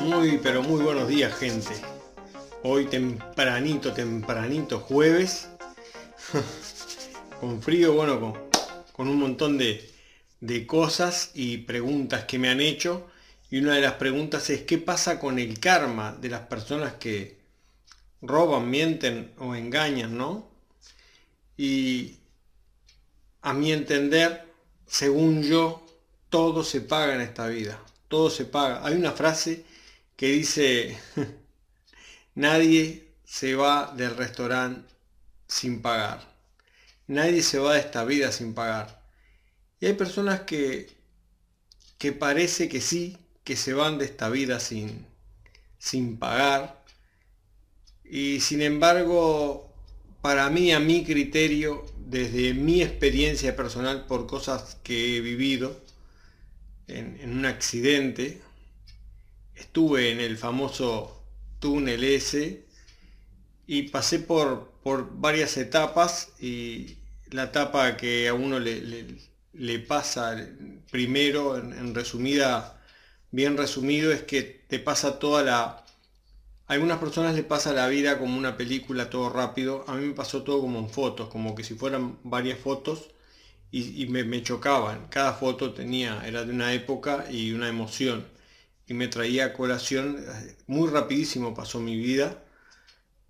Muy, pero muy buenos días, gente. Hoy tempranito, tempranito, jueves. con frío, bueno, con, un montón de, de cosas y preguntas que me han hecho. Y una de las preguntas es, ¿qué pasa con el karma de las personas que roban, mienten o engañan, no? Y a mi entender, según yo, todo se paga en esta vida. Todo se paga. Hay una frase que dice, nadie se va del restaurante sin pagar. Nadie se va de esta vida sin pagar. Y hay personas que, que parece que sí, que se van de esta vida sin, sin pagar. Y sin embargo, para mí, a mi criterio, desde mi experiencia personal por cosas que he vivido en, en un accidente, estuve en el famoso túnel S y pasé por, por varias etapas y la etapa que a uno le, le, pasa primero, en, resumida, bien resumido, es que te pasa toda la... A algunas personas le pasa la vida como una película, todo rápido. A mí me pasó todo como en fotos, como que si fueran varias fotos y, me, me chocaban. Cada foto tenía, era de una época y una emoción y me traía a colación, muy rapidísimo pasó mi vida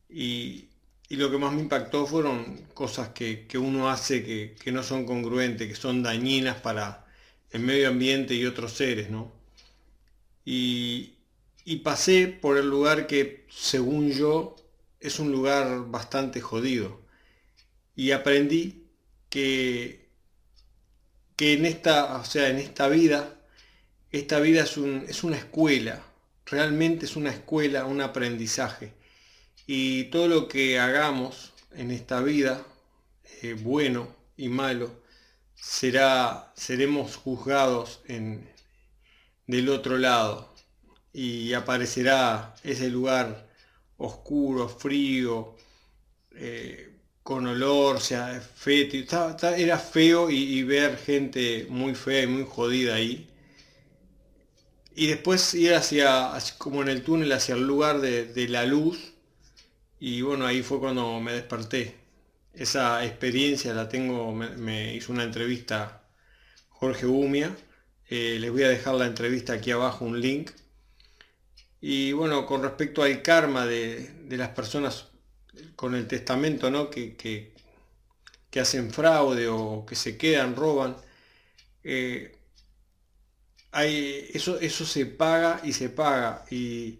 y, lo que más me impactó fueron cosas que, uno hace que, no son congruentes, que son dañinas para el medio ambiente y otros seres, ¿no? Y, y pasé por el lugar que, según yo, es un lugar bastante jodido. Y aprendí que, que en esta, o sea, en esta vida esta vida es, una escuela, realmente es una escuela, un aprendizaje. Y todo lo que hagamos en esta vida, eh, bueno y malo, será, seremos juzgados en, del otro lado y aparecerá ese lugar oscuro, frío, eh, con olor, o sea, fétido. Era feo y, ver gente muy fea y muy jodida ahí. Y después ir hacia, como en el túnel, hacia el lugar de, la luz. Y bueno, ahí fue cuando me desperté. Esa experiencia la tengo, me, hizo una entrevista Jorge Umia. Eh, les voy a dejar la entrevista aquí abajo, un link. Y bueno, con respecto al karma de, las personas con el testamento, ¿no? Que, que, hacen fraude o que se quedan, roban. Eh, eso, eso se paga y se paga. Y,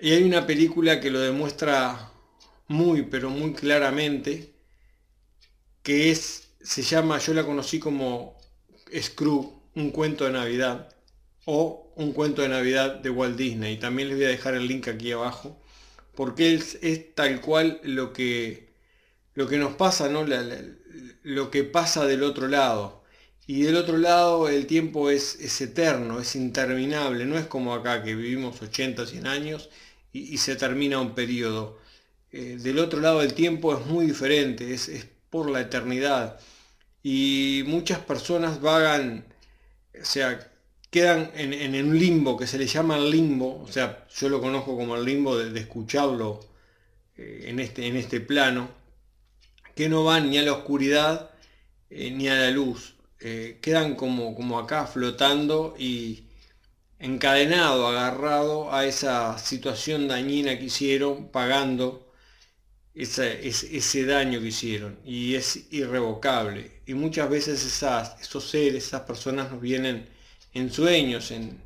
hay una película que lo demuestra muy, pero muy claramente, que es, se llama, yo la conocí como Screw, un cuento de Navidad, o un cuento de Navidad de Walt Disney. También les voy a dejar el link aquí abajo, porque es, es tal cual lo que, lo que nos pasa, ¿no? lo que pasa del otro lado. Y del otro lado el tiempo es, eterno, es interminable, no es como acá que vivimos 80, 100 años y, se termina un periodo. Eh, del otro lado el tiempo es muy diferente, es, por la eternidad. Y muchas personas vagan, o sea, quedan en, un limbo que se le llama limbo, o sea, yo lo conozco como el limbo de, escucharlo eh, en, este, en este plano, que no van ni a la oscuridad eh, ni a la luz. Eh, quedan como, como acá flotando y encadenado, agarrado a esa situación dañina que hicieron, pagando ese, daño que hicieron. Y es irrevocable. Y muchas veces esas, esos seres, esas personas nos vienen en sueños, en,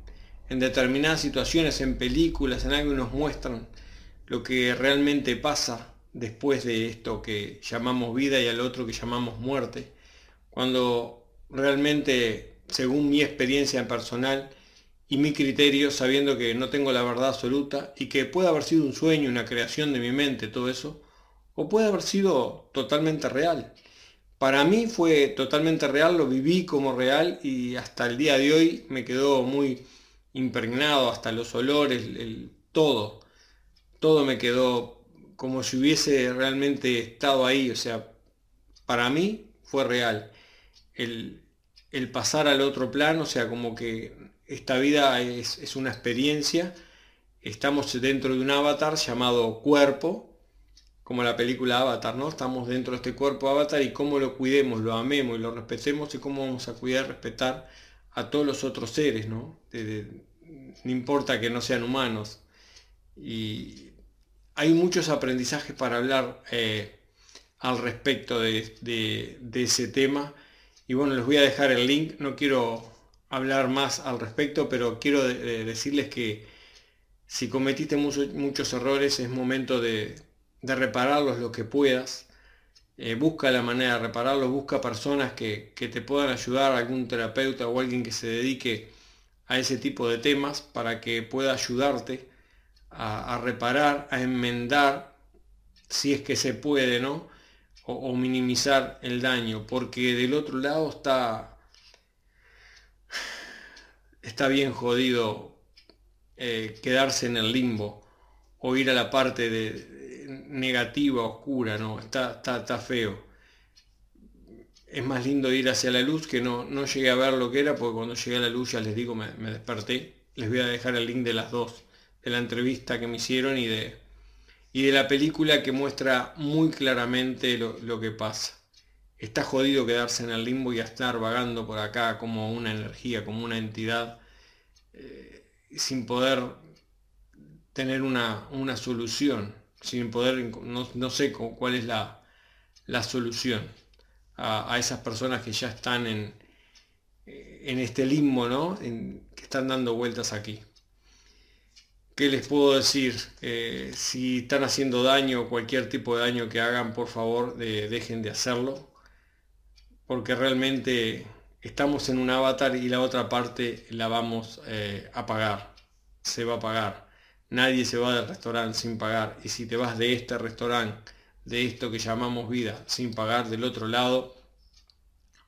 en determinadas situaciones, en películas, en algo nos muestran lo que realmente pasa después de esto que llamamos vida y al otro que llamamos muerte. Cuando realmente, según mi experiencia personal y mi criterio, sabiendo que no tengo la verdad absoluta y que puede haber sido un sueño, una creación de mi mente, todo eso, o puede haber sido totalmente real. Para mí fue totalmente real, lo viví como real y hasta el día de hoy me quedó muy impregnado, hasta los olores, el, todo, todo me quedó como si hubiese realmente estado ahí, o sea, para mí fue real el, pasar al otro plano, o sea, como que esta vida es, una experiencia, estamos dentro de un avatar llamado cuerpo, como la película Avatar, ¿no? Estamos dentro de este cuerpo Avatar y cómo lo cuidemos, lo amemos y lo respetemos y cómo vamos a cuidar, respetar a todos los otros seres, ¿no? no importa que no sean humanos. Y hay muchos aprendizajes para hablar eh, al respecto de, ese tema. Y bueno, les voy a dejar el link, no quiero hablar más al respecto, pero quiero decirles que si cometiste muchos errores es momento de, repararlos lo que puedas. Eh, busca la manera de repararlos, busca personas que, te puedan ayudar, algún terapeuta o alguien que se dedique a ese tipo de temas para que pueda ayudarte a, reparar, a enmendar, si es que se puede, ¿no? O, minimizar el daño, porque del otro lado está, está bien jodido eh, quedarse en el limbo o ir a la parte de, negativa, oscura, no, está, está, feo. Es más lindo ir hacia la luz que no, no llegué a ver lo que era, porque cuando llegué a la luz ya les digo, me, desperté. Les voy a dejar el link de las dos, de la entrevista que me hicieron y de, y de la película que muestra muy claramente lo, que pasa. Está jodido quedarse en el limbo y estar vagando por acá como una energía, como una entidad, eh, sin poder tener una, una solución sin poder, no, sé cuál es la, solución a, esas personas que ya están en, eh, en este limbo, ¿no? que están dando vueltas aquí. ¿Qué les puedo decir? Eh, si están haciendo daño, cualquier tipo de daño que hagan, por favor, dejen de hacerlo, porque realmente estamos en un avatar y la otra parte la vamos eh, a pagar, se va a pagar. Nadie se va del restaurante sin pagar. Y si te vas de este restaurante, de esto que llamamos vida, sin pagar del otro lado,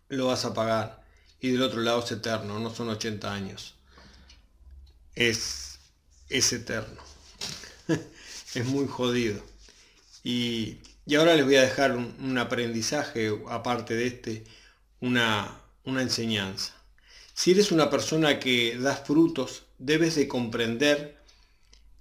lo vas a pagar. Y del otro lado es eterno, no son 80 años. Es, es eterno. es muy jodido. Y, ahora les voy a dejar un, aprendizaje, aparte de este, una, una enseñanza. Si eres una persona que das frutos, debes de comprender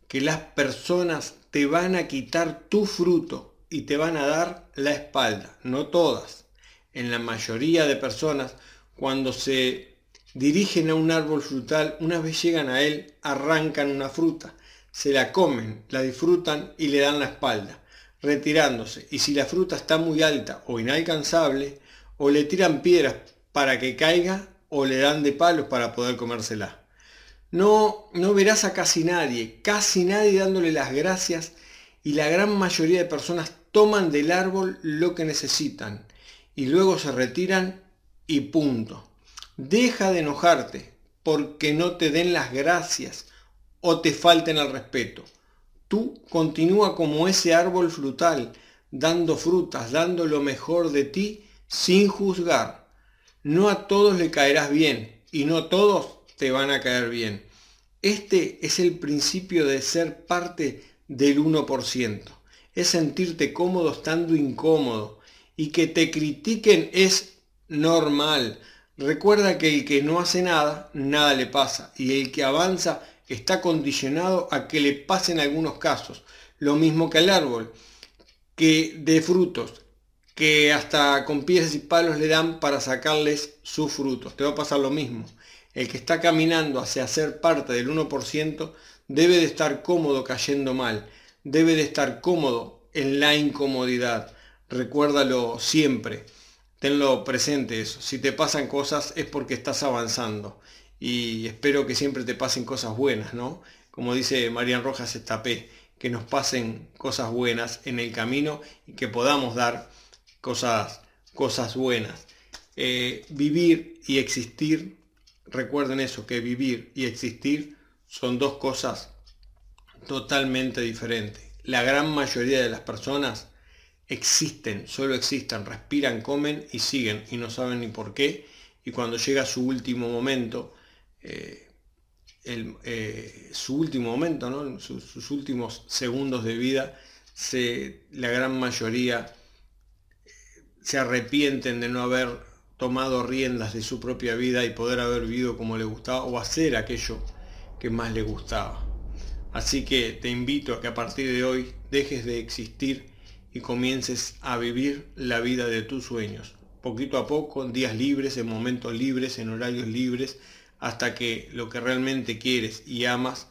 que las personas te van a quitar tu fruto y te van a dar la espalda, no todas. En la mayoría de personas, cuando se dirigen a un árbol frutal, una vez llegan a él, arrancan una fruta, se la comen, la disfrutan y le dan la espalda, retirándose. Y si la fruta está muy alta o inalcanzable, o le tiran piedras para que caiga, o le dan de palos para poder comérsela no, no verás a casi nadie, casi nadie dándole las gracias y la gran mayoría de personas toman del árbol lo que necesitan y luego se retiran y punto. Deja de enojarte porque no te den las gracias o te falten al respeto. Tú continúa como ese árbol frutal, dando frutas, dando lo mejor de ti sin juzgar. No a todos le caerás bien y no todos te van a caer bien. Este es el principio de ser parte del 1%. Es sentirte cómodo estando incómodo. Y que te critiquen es normal. Recuerda que el que no hace nada, nada le pasa. Y el que avanza está condicionado a que le pasen algunos casos. Lo mismo que el árbol, que de frutos, que hasta con pies y palos le dan para sacarles sus frutos. Te va a pasar lo mismo. El que está caminando hacia ser parte del 1% debe de estar cómodo cayendo mal, debe de estar cómodo en la incomodidad. Recuérdalo siempre, tenlo presente eso. Si te pasan cosas es porque estás avanzando y espero que siempre te pasen cosas buenas, ¿no? Como dice Marian Rojas Estapé, que nos pasen cosas buenas en el camino y que podamos dar cosas, cosas buenas. Eh, vivir y existir recuerden eso, que vivir y existir son dos cosas totalmente diferentes. La gran mayoría de las personas existen, solo existen, respiran, comen y siguen y no saben ni por qué. Y cuando llega su último momento, eh, eh, su último momento, ¿no? sus, últimos segundos de vida, se, la gran mayoría eh, se arrepienten de no haber tomado riendas de su propia vida y poder haber vivido como le gustaba o hacer aquello que más le gustaba. Así que te invito a que a partir de hoy dejes de existir y comiences a vivir la vida de tus sueños, poquito a poco, en días libres, en momentos libres, en horarios libres, hasta que lo que realmente quieres y amas,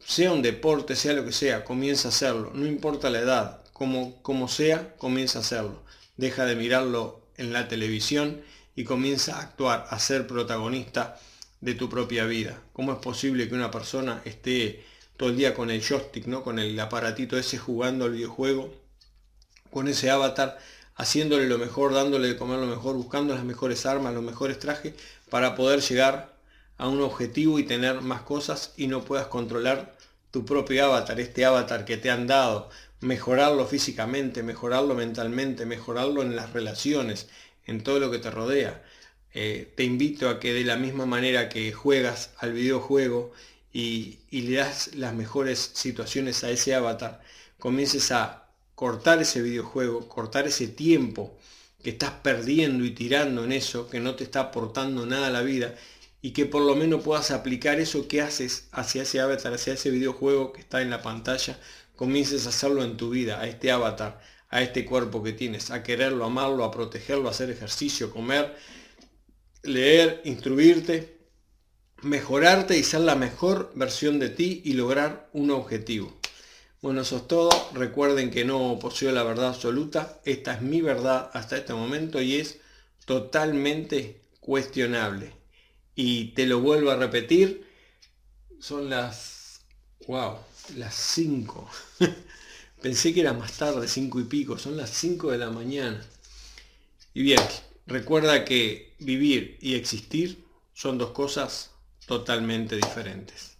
sea un deporte, sea lo que sea, comienza a hacerlo, no importa la edad, como, como sea, comienza a hacerlo. Deja de mirarlo en la televisión y comienza a actuar, a ser protagonista de tu propia vida. ¿Cómo es posible que una persona esté todo el día con el joystick, ¿no? con el aparatito ese jugando al videojuego, con ese avatar, haciéndole lo mejor, dándole de comer lo mejor, buscando las mejores armas, los mejores trajes, para poder llegar a un objetivo y tener más cosas y no puedas controlar tu propio avatar, este avatar que te han dado, mejorarlo físicamente, mejorarlo mentalmente, mejorarlo en las relaciones, en todo lo que te rodea. Eh, te invito a que de la misma manera que juegas al videojuego y, y le das las mejores situaciones a ese avatar, comiences a cortar ese videojuego, cortar ese tiempo que estás perdiendo y tirando en eso, que no te está aportando nada a la vida, y que por lo menos puedas aplicar eso que haces hacia ese avatar, hacia ese videojuego que está en la pantalla, comiences a hacerlo en tu vida, a este avatar, a este cuerpo que tienes, a quererlo, amarlo, a protegerlo, a hacer ejercicio, comer, leer, instruirte, mejorarte y ser la mejor versión de ti y lograr un objetivo. Bueno, eso es todo. Recuerden que no poseo la verdad absoluta. Esta es mi verdad hasta este momento y es totalmente cuestionable. Y te lo vuelvo a repetir. Son las... ¡Wow! las 5. Pensé que era más tarde, 5 y pico, son las 5 de la mañana. Y bien, recuerda que vivir y existir son dos cosas totalmente diferentes.